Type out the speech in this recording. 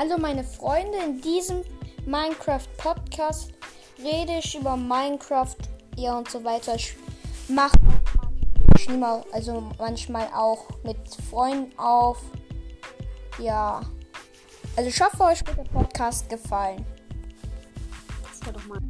Hallo meine Freunde, in diesem Minecraft Podcast rede ich über Minecraft ja und so weiter. Ich mache manchmal, also manchmal auch mit Freunden auf. Ja. Also ich hoffe, euch wird der Podcast gefallen. Das war doch mal.